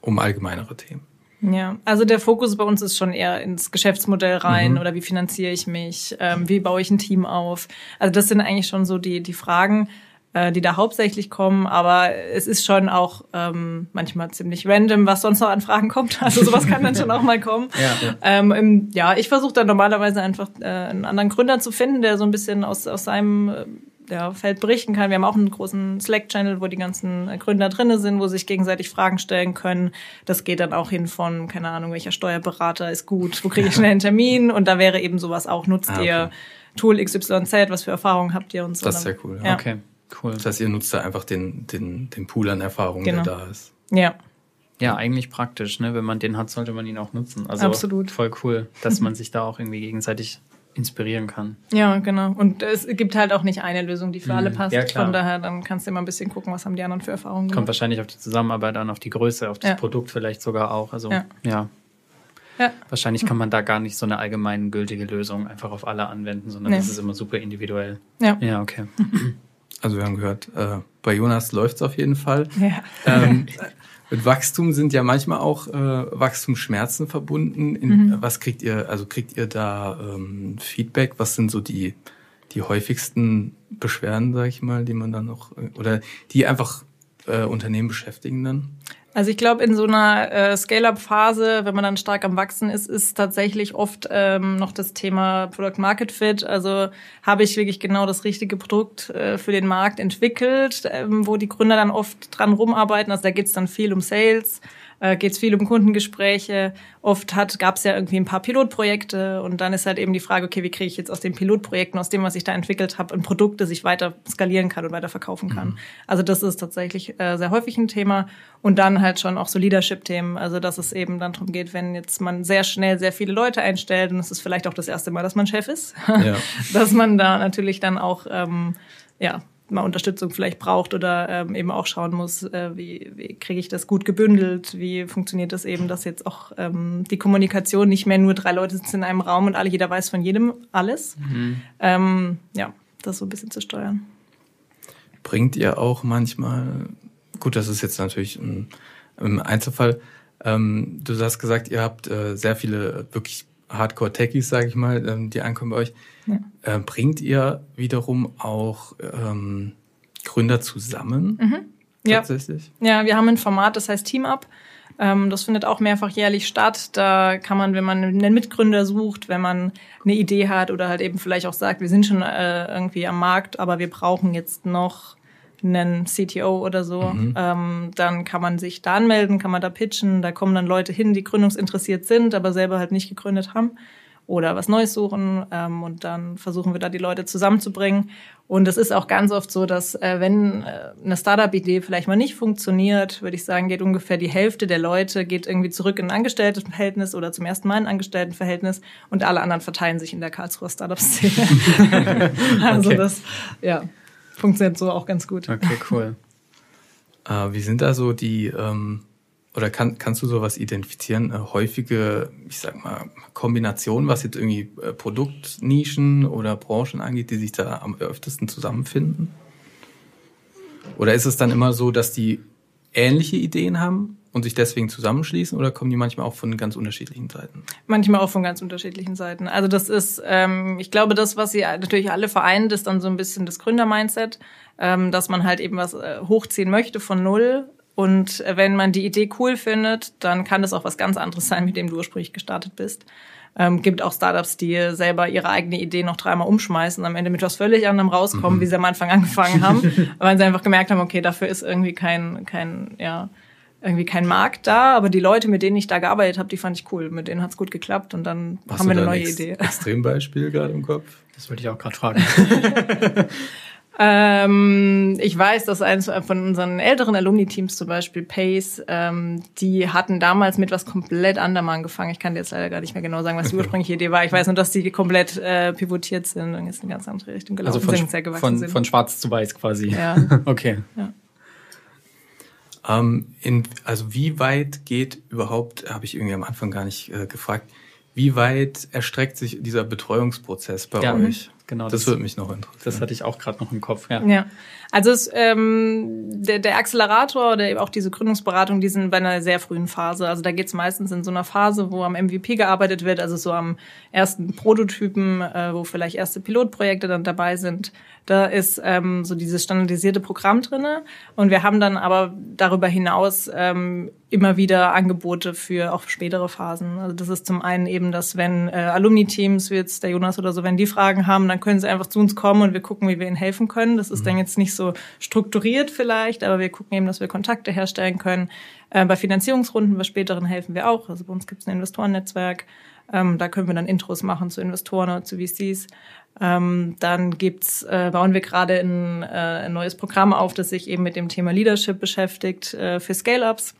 Speaker 1: um allgemeinere Themen?
Speaker 2: Ja, also der Fokus bei uns ist schon eher ins Geschäftsmodell rein oder wie finanziere ich mich, ähm, wie baue ich ein Team auf. Also das sind eigentlich schon so die, die Fragen, äh, die da hauptsächlich kommen, aber es ist schon auch ähm, manchmal ziemlich random, was sonst noch an Fragen kommt. *laughs* Also sowas kann dann schon auch mal kommen.
Speaker 4: Ja.
Speaker 2: Ähm, im, ja, ich versuche dann normalerweise einfach äh, einen anderen Gründer zu finden, der so ein bisschen aus, aus seinem äh, ja, Feld berichten kann. Wir haben auch einen großen Slack-Channel, wo die ganzen Gründer drinne sind, wo sich gegenseitig Fragen stellen können. Das geht dann auch hin von, keine Ahnung, welcher Steuerberater ist gut, wo kriege ich schnell einen *laughs* Termin? Und da wäre eben sowas auch, nutzt
Speaker 1: Ah, okay.
Speaker 2: ihr Tool XYZ, was für Erfahrungen habt ihr und so.
Speaker 1: Das ist sehr cool.
Speaker 2: Ja.
Speaker 4: Okay, cool.
Speaker 1: Das heißt, ihr nutzt da einfach den, den, den Pool an Erfahrungen,
Speaker 2: Genau.
Speaker 1: der da ist.
Speaker 2: Ja,
Speaker 4: Ja, eigentlich praktisch, ne? Wenn man den hat, sollte man ihn auch nutzen. Also
Speaker 2: Absolut.
Speaker 4: voll cool, dass man sich da auch irgendwie gegenseitig inspirieren kann.
Speaker 2: ja, genau. Und es gibt halt auch nicht eine Lösung, die für alle passt.
Speaker 4: Ja, klar.
Speaker 2: Von daher, dann kannst du immer ein bisschen gucken, was haben die anderen für Erfahrungen
Speaker 4: Kommt wahrscheinlich auf die Zusammenarbeit an, auf die Größe, auf das
Speaker 2: Ja.
Speaker 4: Produkt vielleicht sogar auch. Also
Speaker 2: Ja.
Speaker 4: ja.
Speaker 2: Ja.
Speaker 4: Wahrscheinlich kann man da gar nicht so eine allgemein gültige Lösung einfach auf alle anwenden, sondern
Speaker 2: Nee.
Speaker 4: das ist immer super individuell.
Speaker 2: Ja.
Speaker 4: Ja, okay.
Speaker 1: Also wir haben gehört, äh, bei Jonas läuft's auf jeden Fall.
Speaker 2: Ja.
Speaker 1: ähm, *laughs* mit Wachstum sind ja manchmal auch äh, Wachstumsschmerzen verbunden. In, Was kriegt ihr, also kriegt ihr da ähm, Feedback? Was sind so die, die häufigsten Beschwerden, sag ich mal, die man dann noch, äh, oder die einfach äh, Unternehmen beschäftigen dann?
Speaker 2: Also ich glaube, in so einer äh, Scale-up-Phase, wenn man dann stark am Wachsen ist, ist tatsächlich oft ähm, noch das Thema Product Market Fit. Also habe ich wirklich genau das richtige Produkt äh, für den Markt entwickelt, ähm, wo die Gründer dann oft dran rumarbeiten. Also da geht's dann viel um Sales, äh, geht's viel um Kundengespräche. Oft hat gab's ja irgendwie ein paar Pilotprojekte und dann ist halt eben die Frage, okay, wie kriege ich jetzt aus den Pilotprojekten, aus dem, was ich da entwickelt habe, ein Produkt, das ich weiter skalieren kann und weiter verkaufen kann. Also das ist tatsächlich äh, sehr häufig ein Thema und dann halt schon auch so Leadership-Themen, also dass es eben dann darum geht, wenn jetzt man sehr schnell sehr viele Leute einstellt und es ist vielleicht auch das erste Mal, dass man Chef ist,
Speaker 1: Ja. *laughs*
Speaker 2: dass man da natürlich dann auch ähm, ja mal Unterstützung vielleicht braucht oder ähm, eben auch schauen muss, äh, wie, wie kriege ich das gut gebündelt, wie funktioniert das eben, dass jetzt auch ähm, die Kommunikation nicht mehr nur drei Leute sitzen in einem Raum und alle jeder weiß von jedem alles. Ähm, ja, das so ein bisschen zu steuern.
Speaker 1: Bringt ihr auch manchmal, gut, das ist jetzt natürlich ein, im Einzelfall, ähm, du hast gesagt, ihr habt äh, sehr viele wirklich Hardcore-Techies, sage ich mal, ähm, die ankommen bei euch.
Speaker 2: Ja.
Speaker 1: Äh, bringt ihr wiederum auch ähm, Gründer zusammen?
Speaker 2: Mhm. Ja.
Speaker 1: Tatsächlich?
Speaker 2: Ja, wir haben ein Format, das heißt Team Up. Ähm, das findet auch mehrfach jährlich statt. Da kann man, wenn man einen Mitgründer sucht, wenn man eine Idee hat oder halt eben vielleicht auch sagt, wir sind schon äh, irgendwie am Markt, aber wir brauchen jetzt noch einen CTO oder so, ähm, dann kann man sich da anmelden, kann man da pitchen. Da kommen dann Leute hin, die gründungsinteressiert sind, aber selber halt nicht gegründet haben oder was Neues suchen. Ähm, und dann versuchen wir da die Leute zusammenzubringen. Und es ist auch ganz oft so, dass äh, wenn äh, eine Startup-Idee vielleicht mal nicht funktioniert, würde ich sagen, geht ungefähr die Hälfte der Leute geht irgendwie zurück in ein Angestelltenverhältnis oder zum ersten Mal in ein Angestelltenverhältnis und alle anderen verteilen sich in der Karlsruher Startup-Szene. *laughs* *laughs* also
Speaker 4: Okay.
Speaker 2: das, ja, funktioniert so auch ganz gut.
Speaker 4: Okay, cool. *laughs*
Speaker 1: Äh, wie sind da so die, ähm, oder kann, kannst du sowas identifizieren? Äh, häufige, ich sag mal, Kombinationen, was jetzt irgendwie äh, Produktnischen oder Branchen angeht, die sich da am öftesten zusammenfinden? Oder ist es dann immer so, dass die ähnliche Ideen haben und sich deswegen zusammenschließen oder kommen die manchmal auch von ganz unterschiedlichen Seiten?
Speaker 2: Manchmal auch von ganz unterschiedlichen Seiten. Also das ist, ähm, ich glaube, das, was sie natürlich alle vereint, ist dann so ein bisschen das Gründer-Mindset, ähm, dass man halt eben was äh, hochziehen möchte von null. Und äh, wenn man die Idee cool findet, dann kann das auch was ganz anderes sein, mit dem du ursprünglich gestartet bist. Ähm, gibt auch Startups, die selber ihre eigene Idee noch dreimal umschmeißen und am Ende mit was völlig anderem rauskommen, mhm. wie sie am Anfang angefangen haben, *laughs* weil sie einfach gemerkt haben, okay, dafür ist irgendwie kein, kein, ja, irgendwie kein Markt da, aber die Leute, mit denen ich da gearbeitet habe, die fand ich cool. Mit denen hat's gut geklappt und dann Hast haben wir eine neue
Speaker 1: ein
Speaker 2: Idee.
Speaker 1: Extrembeispiel gerade im Kopf?
Speaker 4: Das wollte ich auch gerade fragen. *laughs*
Speaker 2: ähm, ich weiß, dass eines von unseren älteren Alumni-Teams zum Beispiel, Pace, ähm, die hatten damals mit was komplett anderem angefangen. Ich kann dir jetzt leider gar nicht mehr genau sagen, was die *laughs* ursprüngliche Idee war. Ich weiß nur, dass die komplett äh, pivotiert sind und jetzt in eine ganz andere Richtung gelaufen
Speaker 4: also von,
Speaker 2: sind,
Speaker 4: sehr gewachsen von, sind. Von schwarz zu weiß quasi.
Speaker 2: Ja. *laughs*
Speaker 4: okay.
Speaker 2: Ja.
Speaker 1: Ähm, in, also wie weit geht überhaupt, habe ich irgendwie am Anfang gar nicht äh, gefragt, wie weit erstreckt sich dieser Betreuungsprozess bei ja, euch?
Speaker 4: Genau,
Speaker 1: das, das würde mich noch interessieren.
Speaker 4: Das hatte ich auch gerade noch im Kopf. Ja,
Speaker 2: ja. Also es, ähm, der, der Accelerator oder eben auch diese Gründungsberatung, die sind bei einer sehr frühen Phase. Also da geht es meistens in so einer Phase, wo am MVP gearbeitet wird, also so am ersten Prototypen, äh, wo vielleicht erste Pilotprojekte dann dabei sind. Da ist ähm, so dieses standardisierte Programm drinne und wir haben dann aber darüber hinaus ähm, immer wieder Angebote für auch spätere Phasen. Also das ist zum einen eben, dass wenn äh, Alumni-Teams, wie jetzt der Jonas oder so, wenn die Fragen haben, dann können sie einfach zu uns kommen und wir gucken, wie wir ihnen helfen können. Das ist mhm. dann jetzt nicht so strukturiert vielleicht, aber wir gucken eben, dass wir Kontakte herstellen können. Äh, bei Finanzierungsrunden, bei späteren helfen wir auch. Also bei uns gibt es ein Investorennetzwerk. Ähm, da können wir dann Intros machen zu Investoren oder zu VCs. Ähm, dann gibt's, äh, bauen wir gerade ein, äh, ein neues Programm auf, das sich eben mit dem Thema Leadership beschäftigt äh, für Scale-Ups.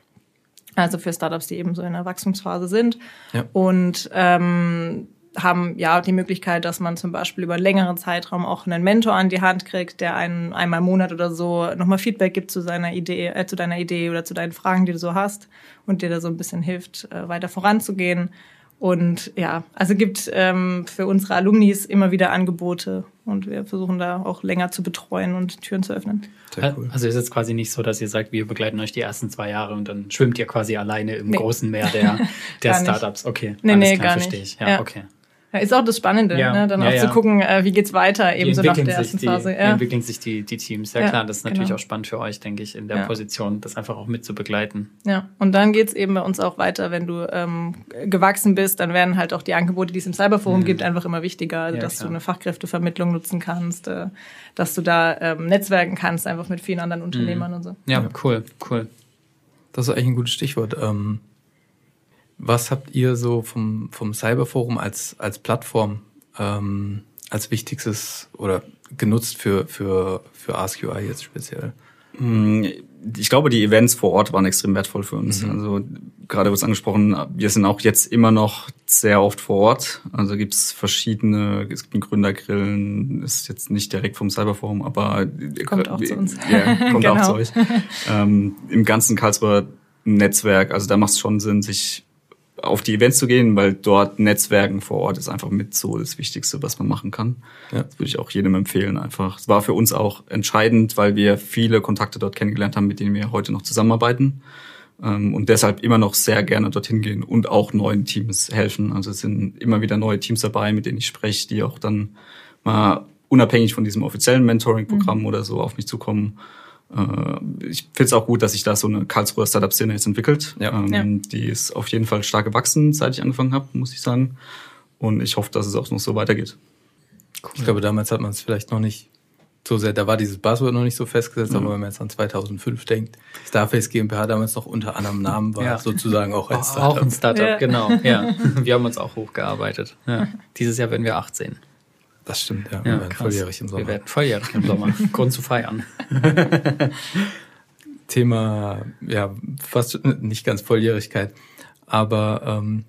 Speaker 2: Also für Startups, die eben so in der Wachstumsphase sind. Ja. Und ähm, haben ja die Möglichkeit, dass man zum Beispiel über einen längeren Zeitraum auch einen Mentor an die Hand kriegt, der einen einmal im Monat oder so nochmal Feedback gibt zu seiner Idee, äh, zu deiner Idee oder zu deinen Fragen, die du so hast und dir da so ein bisschen hilft, äh, weiter voranzugehen. Und ja, also gibt ähm, für unsere Alumnis immer wieder Angebote und wir versuchen da auch länger zu betreuen und Türen zu öffnen.
Speaker 4: Sehr cool. Also ist es quasi nicht so, dass ihr sagt, wir begleiten euch die ersten zwei Jahre und dann schwimmt ihr quasi alleine im nee. großen Meer der, *laughs* der Startups. Okay,
Speaker 2: nee, nee, klar, gar
Speaker 4: verstehe
Speaker 2: ich.
Speaker 4: Ja, ja, okay.
Speaker 2: Ja, ist auch das Spannende, ja. ne? dann ja, auch zu gucken, äh, wie geht's weiter, eben so nach der ersten
Speaker 4: die,
Speaker 2: Phase.
Speaker 4: Ja. Wie entwickeln sich die, die Teams? Ja, klar, das ist natürlich genau. auch spannend für euch, denke ich, in der Position, das einfach auch mit zu begleiten.
Speaker 2: Ja, und dann geht's eben bei uns auch weiter, wenn du ähm, gewachsen bist, dann werden halt auch die Angebote, die es im Cyberforum mhm. gibt, einfach immer wichtiger, also dass klar. du eine Fachkräftevermittlung nutzen kannst, äh, dass du da ähm, netzwerken kannst, einfach mit vielen anderen Unternehmern mhm. und so.
Speaker 4: Ja, cool, cool.
Speaker 1: Das ist eigentlich ein gutes Stichwort. Ähm, was habt ihr so vom, vom Cyberforum als, als Plattform ähm, als wichtigstes oder genutzt für, für, für AskUI jetzt speziell?
Speaker 3: Mm, ich glaube, die Events vor Ort waren extrem wertvoll für uns. Mhm. Also gerade wurde es angesprochen, wir sind auch jetzt immer noch sehr oft vor Ort. Also gibt es verschiedene, es gibt einen Gründergrillen, ist jetzt nicht direkt vom Cyberforum, aber
Speaker 2: kommt auch zu uns. *laughs*
Speaker 3: Ja, kommt genau. auch zu euch. Ähm, Im ganzen Karlsruher Netzwerk, also da macht es schon Sinn, sich auf die Events zu gehen, weil dort Netzwerken vor Ort ist einfach mit so das Wichtigste, was man machen kann. Ja. Das würde ich auch jedem empfehlen einfach. Es war für uns auch entscheidend, weil wir viele Kontakte dort kennengelernt haben, mit denen wir heute noch zusammenarbeiten ähm, und deshalb immer noch sehr gerne dorthin gehen und auch neuen Teams helfen. Also es sind immer wieder neue Teams dabei, mit denen ich spreche, die auch dann mal unabhängig von diesem offiziellen Mentoring-Programm mhm. oder so auf mich zukommen ich finde es auch gut, dass sich da so eine Karlsruher Startup-Szene jetzt entwickelt. Ja. Ähm, ja. Die ist auf jeden Fall stark gewachsen, seit ich angefangen habe, muss ich sagen. Und ich hoffe, dass es auch noch so weitergeht.
Speaker 1: Cool. Ich glaube, damals hat man es vielleicht noch nicht so sehr, da war dieses Buzzword noch nicht so festgesetzt, mhm. aber wenn man jetzt an 2005 denkt, Starface GmbH damals noch unter anderem Namen war, ja. sozusagen auch
Speaker 4: als Startup. Auch ein Startup, ja. genau. *laughs* Ja. Wir haben uns auch hochgearbeitet. Ja. Dieses Jahr werden wir 18.
Speaker 1: Das stimmt, ja. Wir ja, werden krass. volljährig im Sommer.
Speaker 4: Wir werden volljährig im Sommer. *laughs* Grund zu feiern. *laughs*
Speaker 1: Thema, ja, fast nicht ganz Volljährigkeit, aber ähm,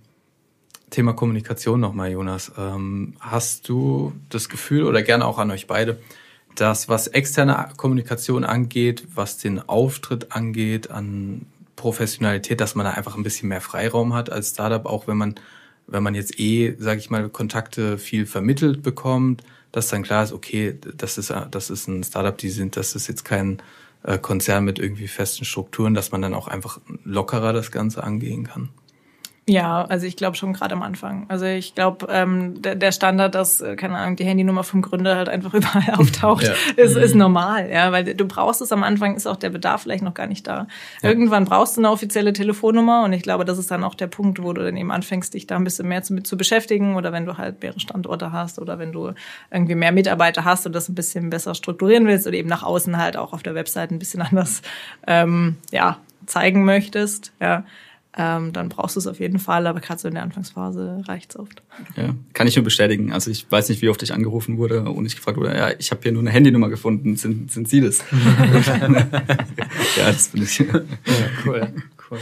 Speaker 1: Thema Kommunikation nochmal, Jonas. Ähm, hast du das Gefühl oder gerne auch an euch beide, dass was externe Kommunikation angeht, was den Auftritt angeht, an Professionalität, dass man da einfach ein bisschen mehr Freiraum hat als Startup, auch wenn man, wenn man jetzt eh, sage ich mal, Kontakte viel vermittelt bekommt, dass dann klar ist, okay, das ist, das ist ein Startup, die sind, das ist jetzt kein äh, Konzern mit irgendwie festen Strukturen, dass man dann auch einfach lockerer das Ganze angehen kann.
Speaker 2: Ja, also ich glaube schon gerade am Anfang. Also ich glaube, ähm, der, der Standard, dass, äh, keine Ahnung, die Handynummer vom Gründer halt einfach *laughs* überall auftaucht, ja. ist, ist normal, ja, weil du brauchst es am Anfang, ist auch der Bedarf vielleicht noch gar nicht da. Ja. Irgendwann brauchst du eine offizielle Telefonnummer und ich glaube, das ist dann auch der Punkt, wo du dann eben anfängst, dich da ein bisschen mehr zu, mit zu beschäftigen oder wenn du halt mehrere Standorte hast oder wenn du irgendwie mehr Mitarbeiter hast und das ein bisschen besser strukturieren willst oder eben nach außen halt auch auf der Website ein bisschen *laughs* anders, ähm, ja, zeigen möchtest, ja ähm, dann brauchst du es auf jeden Fall, aber gerade so in der Anfangsphase reicht's oft.
Speaker 3: Ja, kann ich nur bestätigen. Also ich weiß nicht, wie oft ich angerufen wurde und ich gefragt wurde, ja, ich habe hier nur eine Handynummer gefunden, sind, sind Sie das? *laughs*
Speaker 1: ja, das bin ich. Ja, cool, cool.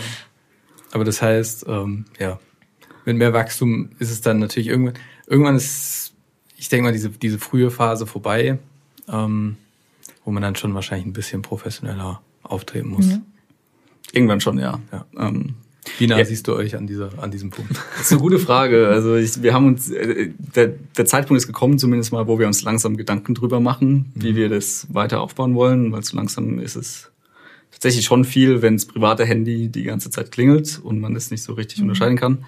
Speaker 1: Aber das heißt, ähm, ja, mit mehr Wachstum ist es dann natürlich irgendwann, irgendwann ist, ich denke mal, diese, diese frühe Phase vorbei, ähm, wo man dann schon wahrscheinlich ein bisschen professioneller auftreten muss. Mhm.
Speaker 3: Irgendwann schon, ja. ja. Ähm,
Speaker 1: wie nah ja. siehst du euch an, dieser, an diesem Punkt?
Speaker 3: Das ist eine gute Frage. Also ich, wir haben uns, äh, der, der Zeitpunkt ist gekommen, zumindest mal, wo wir uns langsam Gedanken drüber machen, mhm. wie wir das weiter aufbauen wollen, weil so langsam ist es tatsächlich schon viel, wenn das private Handy die ganze Zeit klingelt und man das nicht so richtig mhm. unterscheiden kann.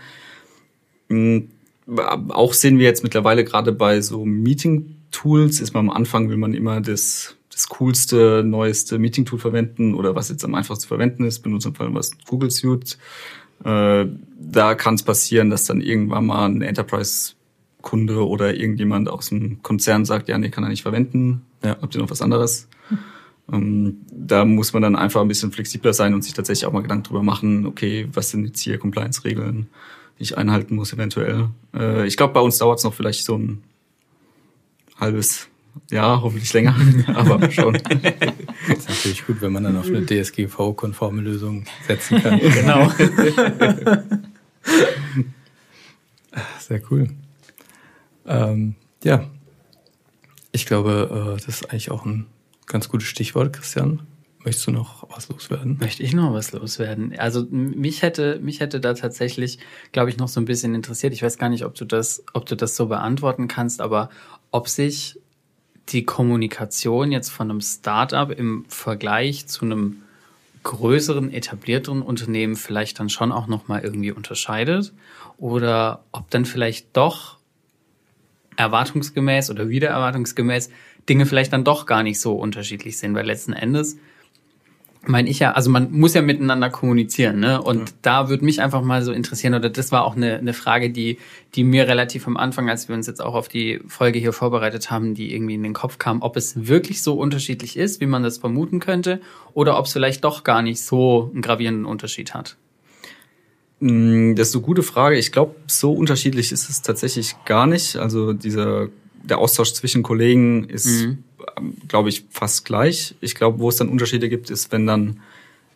Speaker 3: Mhm. Auch sehen wir jetzt mittlerweile gerade bei so Meeting-Tools, ist man am Anfang, will man immer das das coolste, neueste Meeting-Tool verwenden oder was jetzt am einfachsten zu verwenden ist, benutzt im Fall was Google Suite. Äh, da kann es passieren, dass dann irgendwann mal ein Enterprise-Kunde oder irgendjemand aus dem Konzern sagt, ja, nee, kann er nicht verwenden. Ja. Habt ihr noch was anderes? Ähm, da muss man dann einfach ein bisschen flexibler sein und sich tatsächlich auch mal Gedanken drüber machen, okay, was sind jetzt hier Compliance-Regeln, die ich einhalten muss eventuell. Äh, ich glaube, bei uns dauert es noch vielleicht so ein halbes ja, hoffentlich länger, *laughs* aber schon.
Speaker 1: Das ist natürlich gut, wenn man dann auf eine DSGV-konforme Lösung setzen kann. *laughs*
Speaker 3: genau.
Speaker 1: Sehr cool. Ähm, ja, ich glaube, äh, das ist eigentlich auch ein ganz gutes Stichwort, Christian. Möchtest du noch was loswerden?
Speaker 4: Möchte ich noch was loswerden? Also mich hätte mich hätte da tatsächlich, glaube ich, noch so ein bisschen interessiert. Ich weiß gar nicht, ob du das, ob du das so beantworten kannst, aber ob sich die Kommunikation jetzt von einem Startup im Vergleich zu einem größeren, etablierteren Unternehmen vielleicht dann schon auch nochmal irgendwie unterscheidet? Oder ob dann vielleicht doch erwartungsgemäß oder wieder erwartungsgemäß Dinge vielleicht dann doch gar nicht so unterschiedlich sind, weil letzten Endes meine ich ja, also man muss ja miteinander kommunizieren, ne? Und ja. da würde mich einfach mal so interessieren, oder das war auch eine, eine Frage, die, die mir relativ am Anfang, als wir uns jetzt auch auf die Folge hier vorbereitet haben, die irgendwie in den Kopf kam, ob es wirklich so unterschiedlich ist, wie man das vermuten könnte, oder ob es vielleicht doch gar nicht so einen gravierenden Unterschied hat.
Speaker 3: Mm, das ist eine gute Frage. Ich glaube, so unterschiedlich ist es tatsächlich gar nicht. Also dieser der Austausch zwischen Kollegen ist mhm glaube ich, fast gleich. Ich glaube, wo es dann Unterschiede gibt, ist, wenn dann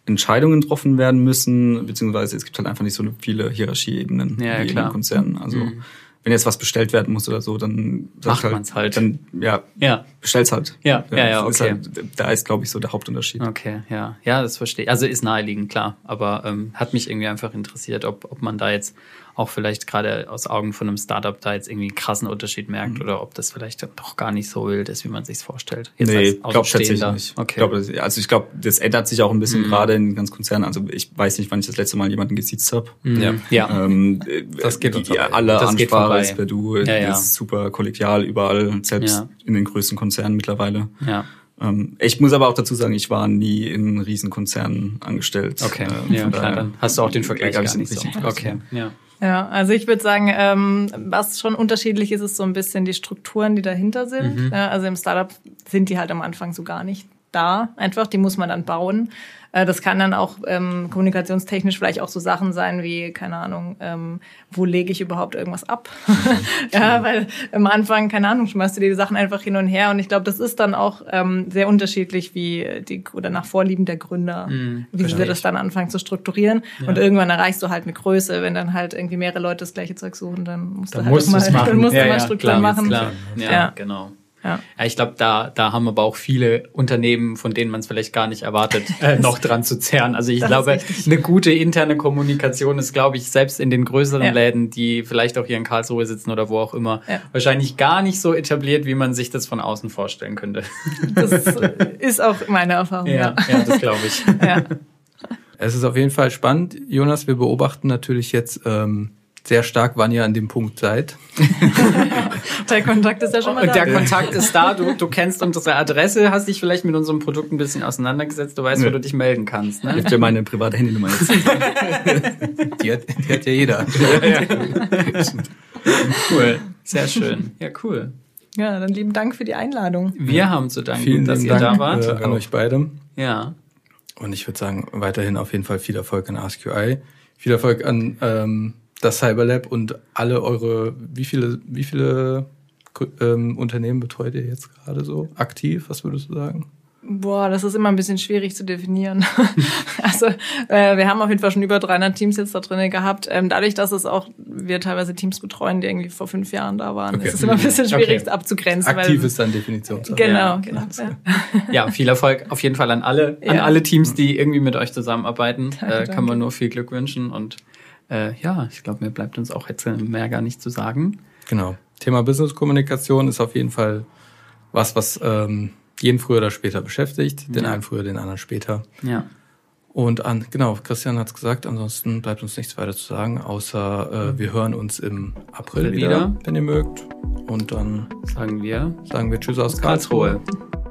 Speaker 3: Entscheidungen getroffen werden müssen, beziehungsweise es gibt halt einfach nicht so viele Hierarchieebenen
Speaker 4: ja,
Speaker 3: wie
Speaker 4: klar.
Speaker 3: in Konzernen. Also mhm. wenn jetzt was bestellt werden muss oder so, dann
Speaker 4: macht halt, man's halt.
Speaker 3: Dann ja,
Speaker 4: ja.
Speaker 3: bestell's halt.
Speaker 4: Ja, ja, ja, ja okay. Ist
Speaker 3: halt, da ist, glaube ich, so der Hauptunterschied.
Speaker 4: Okay, ja, ja, das verstehe ich. Also ist naheliegend, klar. Aber ähm, hat mich irgendwie einfach interessiert, ob, ob man da jetzt auch vielleicht gerade aus Augen von einem Startup da jetzt irgendwie einen krassen Unterschied merkt mhm. oder ob das vielleicht doch gar nicht so wild ist, wie man sich vorstellt.
Speaker 3: Jetzt nee, ich glaube tatsächlich nicht. Okay. Glaub, also ich glaube, das ändert sich auch ein bisschen mhm. gerade in ganz Konzernen. Also ich weiß nicht, wann ich das letzte Mal jemanden gesiezt habe.
Speaker 4: Mhm. Ja, ja.
Speaker 3: Ähm, das geht uns die, Alle das Ansprache ist per Du, ja, ja. ist super kollegial überall, selbst ja. in den größten Konzernen mittlerweile.
Speaker 4: Ja.
Speaker 3: Ähm, ich muss aber auch dazu sagen, ich war nie in Riesenkonzernen angestellt.
Speaker 4: Okay, ähm, ja, klar, dann hast du auch den Vergleich gar nicht so. Okay, ja.
Speaker 2: Ja, also ich würde sagen, ähm, was schon unterschiedlich ist, ist so ein bisschen die Strukturen, die dahinter sind. Mhm. Also im Startup sind die halt am Anfang so gar nicht da. Einfach, die muss man dann bauen. Äh, das kann dann auch ähm, kommunikationstechnisch vielleicht auch so Sachen sein wie, keine Ahnung, ähm, wo lege ich überhaupt irgendwas ab? *laughs* ja, weil am Anfang, keine Ahnung, schmeißt du die Sachen einfach hin und her und ich glaube, das ist dann auch ähm, sehr unterschiedlich, wie die oder nach Vorlieben der Gründer, mhm, wie sie das dann anfangen zu strukturieren. Ja. Und irgendwann erreichst du halt eine Größe, wenn dann halt irgendwie mehrere Leute das gleiche Zeug suchen, dann musst dann du halt musst mal, dann *laughs* musst ja, du mal Strukturen machen.
Speaker 4: Ja, ja, genau.
Speaker 2: Ja.
Speaker 4: Ja, ich glaube, da, da haben aber auch viele Unternehmen, von denen man es vielleicht gar nicht erwartet, *laughs* äh, noch dran zu zerren. Also ich
Speaker 2: Das
Speaker 4: glaube, eine gute interne Kommunikation ist, glaube ich, selbst in den größeren
Speaker 2: Ja.
Speaker 4: Läden, die vielleicht auch hier in Karlsruhe sitzen oder wo auch immer,
Speaker 2: Ja.
Speaker 4: wahrscheinlich gar nicht so etabliert, wie man sich das von außen vorstellen könnte.
Speaker 2: Das *laughs* ist auch meine Erfahrung. Ja.
Speaker 4: ja das glaube ich. *laughs*
Speaker 2: Ja.
Speaker 1: Es ist auf jeden Fall spannend, Jonas. Wir beobachten natürlich jetzt ähm, sehr stark, wann ihr an dem Punkt seid. *laughs*
Speaker 2: Der Kontakt ist ja schon mal
Speaker 4: Und
Speaker 2: da.
Speaker 4: der Kontakt ist da, du, du kennst unsere Adresse, hast dich vielleicht mit unserem Produkt ein bisschen auseinandergesetzt, du weißt, wo
Speaker 3: Ja.
Speaker 4: du dich melden kannst.
Speaker 3: Ich
Speaker 4: Ne?
Speaker 3: gebe dir meine private Handynummer jetzt. *laughs*
Speaker 1: Die hat, die hat ja jeder.
Speaker 4: Cool, sehr schön. Ja, cool.
Speaker 2: Ja, dann lieben Dank für die Einladung.
Speaker 4: Wir haben zu danken,
Speaker 1: Vielen
Speaker 4: dass ihr
Speaker 1: Dank
Speaker 4: da wart.
Speaker 1: äh, an euch beide.
Speaker 4: Ja.
Speaker 1: Und ich würde sagen, weiterhin auf jeden Fall viel Erfolg an AskUI. Viel Erfolg an ähm, das Cyberlab und alle eure, wie viele, wie viele ähm, Unternehmen betreut ihr jetzt gerade so aktiv? Was würdest du sagen?
Speaker 2: Boah, das ist immer ein bisschen schwierig zu definieren. *laughs* also äh, wir haben auf jeden Fall schon über 300 Teams jetzt da drin gehabt. Ähm, dadurch, dass es auch wir teilweise Teams betreuen, die irgendwie vor fünf Jahren da waren,
Speaker 1: Okay.
Speaker 2: ist es immer ein bisschen schwierig
Speaker 4: Okay.
Speaker 2: abzugrenzen.
Speaker 1: Aktiv
Speaker 2: weil,
Speaker 1: ist dann Definitionssache.
Speaker 2: Genau,
Speaker 4: Ja.
Speaker 2: genau. Ja.
Speaker 4: ja, viel Erfolg auf jeden Fall an alle, an
Speaker 2: Ja.
Speaker 4: alle Teams, die irgendwie mit euch zusammenarbeiten.
Speaker 2: Danke,
Speaker 4: äh, kann
Speaker 2: danke.
Speaker 4: man nur viel Glück wünschen und äh, ja, ich glaube, mir bleibt uns auch jetzt mehr gar nicht zu sagen.
Speaker 1: Genau. Thema Business-Kommunikation ist auf jeden Fall was, was ähm, jeden früher oder später beschäftigt. Den
Speaker 4: Ja.
Speaker 1: einen früher, den anderen später.
Speaker 4: Ja.
Speaker 1: Und an, genau, Christian hat es gesagt, ansonsten bleibt uns nichts weiter zu sagen, außer äh, wir hören uns im April
Speaker 4: Wieder.
Speaker 1: wieder, wenn ihr mögt. Und dann
Speaker 4: Sagen wir
Speaker 1: sagen wir Tschüss aus
Speaker 4: Karlsruhe.
Speaker 1: Karlsruhe.